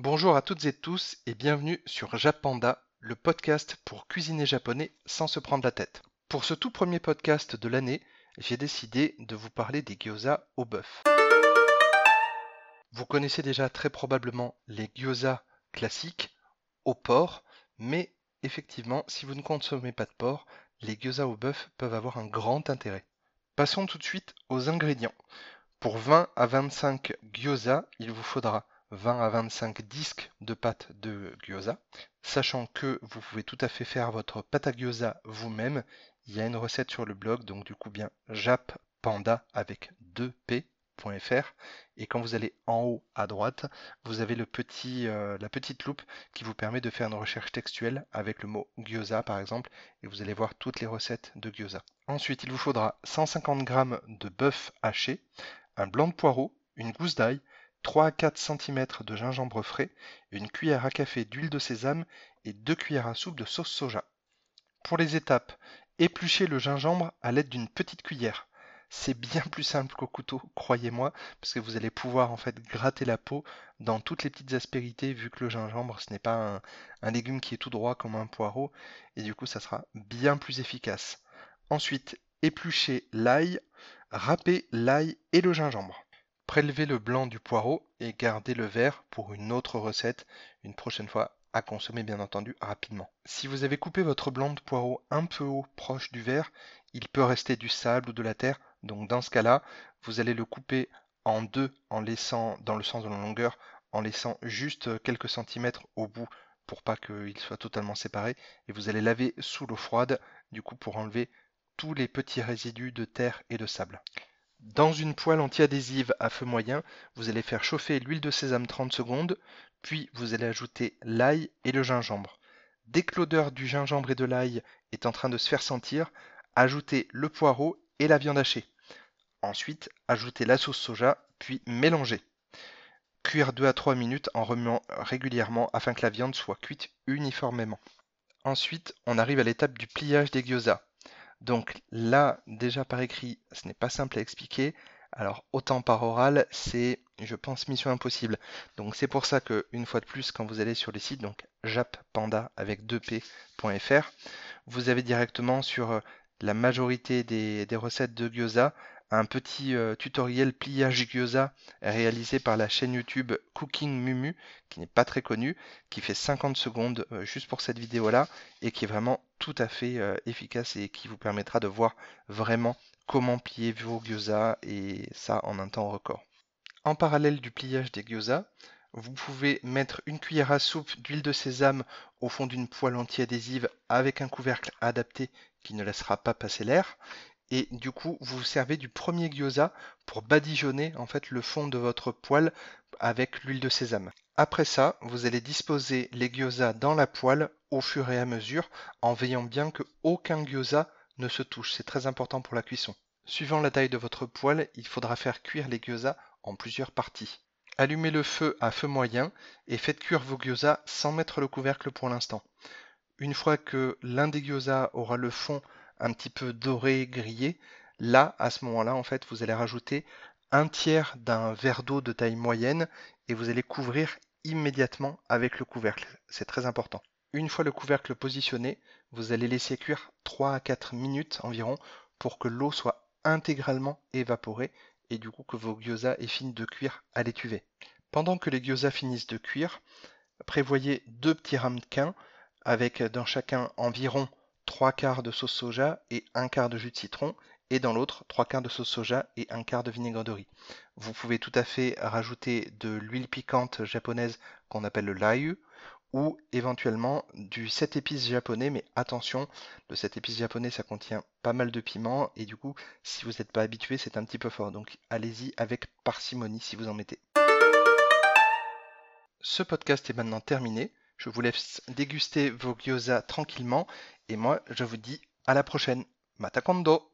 Bonjour à toutes et tous et bienvenue sur Japanda, le podcast pour cuisiner japonais sans se prendre la tête. Pour ce tout premier podcast de l'année, j'ai décidé de vous parler des gyoza au bœuf. Vous connaissez déjà très probablement les gyoza classiques au porc, mais effectivement, si vous ne consommez pas de porc, les gyoza au bœuf peuvent avoir un grand intérêt. Passons tout de suite aux ingrédients. Pour 20 à 25 gyoza, il vous faudra 20 à 25 disques de pâte de gyoza, sachant que vous pouvez tout à fait faire votre pâte à gyoza vous-même. Il y a une recette sur le blog, donc du coup bien jappanda avec 2p.fr et quand vous allez en haut à droite, vous avez euh, la petite loupe qui vous permet de faire une recherche textuelle avec le mot gyoza par exemple et vous allez voir toutes les recettes de gyoza. Ensuite, il vous faudra 150 g de bœuf haché, un blanc de poireau, une gousse d'ail, 3 à 4 cm de gingembre frais, une cuillère à café d'huile de sésame et 2 cuillères à soupe de sauce soja. Pour les étapes, épluchez le gingembre à l'aide d'une petite cuillère. C'est bien plus simple qu'au couteau, croyez-moi, parce que vous allez pouvoir en fait gratter la peau dans toutes les petites aspérités, vu que le gingembre ce n'est pas un, légume qui est tout droit comme un poireau, et du coup ça sera bien plus efficace. Ensuite, épluchez l'ail, râpez l'ail et le gingembre. Prélevez le blanc du poireau et gardez le vert pour une autre recette, une prochaine fois à consommer bien entendu rapidement. Si vous avez coupé votre blanc de poireau un peu haut proche du vert, il peut rester du sable ou de la terre, donc dans ce cas-là, vous allez le couper en deux en laissant dans le sens de la longueur, en laissant juste quelques centimètres au bout pour pas qu'il soit totalement séparé, et vous allez laver sous l'eau froide, du coup pour enlever tous les petits résidus de terre et de sable. Dans une poêle anti-adhésive à feu moyen, vous allez faire chauffer l'huile de sésame 30 secondes, puis vous allez ajouter l'ail et le gingembre. Dès que l'odeur du gingembre et de l'ail est en train de se faire sentir, ajoutez le poireau et la viande hachée. Ensuite, ajoutez la sauce soja, puis mélangez. Cuire 2 à 3 minutes en remuant régulièrement afin que la viande soit cuite uniformément. Ensuite, on arrive à l'étape du pliage des gyoza. Donc là, déjà par écrit, ce n'est pas simple à expliquer. Alors autant par oral, c'est, je pense, mission impossible. Donc c'est pour ça que, une fois de plus, quand vous allez sur les sites, donc jappanda avec 2p.fr, vous avez directement sur euh, la majorité des, des recettes de gyoza un petit euh, tutoriel pliage gyoza réalisé par la chaîne YouTube Cooking Mumu, qui n'est pas très connue, qui fait 50 secondes euh, juste pour cette vidéo-là, et qui est vraiment tout à fait euh, efficace et qui vous permettra de voir vraiment comment plier vos gyoza, et ça en un temps record. En parallèle du pliage des gyoza, vous pouvez mettre une cuillère à soupe d'huile de sésame au fond d'une poêle anti-adhésive avec un couvercle adapté qui ne laissera pas passer l'air et du coup vous vous servez du premier gyoza pour badigeonner en fait le fond de votre poêle avec l'huile de sésame. Après ça, vous allez disposer les gyoza dans la poêle au fur et à mesure en veillant bien que aucun gyoza ne se touche. C'est très important pour la cuisson. Suivant la taille de votre poêle, il faudra faire cuire les gyoza en plusieurs parties. Allumez le feu à feu moyen et faites cuire vos gyoza sans mettre le couvercle pour l'instant. Une fois que l'un des gyoza aura le fond un petit peu doré, grillé, là, à ce moment-là, en fait, vous allez rajouter un tiers d'un verre d'eau de taille moyenne et vous allez couvrir immédiatement avec le couvercle. C'est très important. Une fois le couvercle positionné, vous allez laisser cuire 3 à 4 minutes environ pour que l'eau soit intégralement évaporée et du coup que vos gyoza aient fini de cuire à l'étuvée. Pendant que les gyoza finissent de cuire, prévoyez deux petits ramequins avec dans chacun environ 3 quarts de sauce soja et un quart de jus de citron, et dans l'autre 3 quarts de sauce soja et un quart de vinaigre de riz. Vous pouvez tout à fait rajouter de l'huile piquante japonaise qu'on appelle le layu, ou éventuellement du 7 épices japonais, mais attention, le 7 épices japonais ça contient pas mal de piment, et du coup, si vous n'êtes pas habitué, c'est un petit peu fort, donc allez-y avec parcimonie si vous en mettez. Ce podcast est maintenant terminé. Je vous laisse déguster vos gyoza tranquillement et moi je vous dis à la prochaine. Matakondo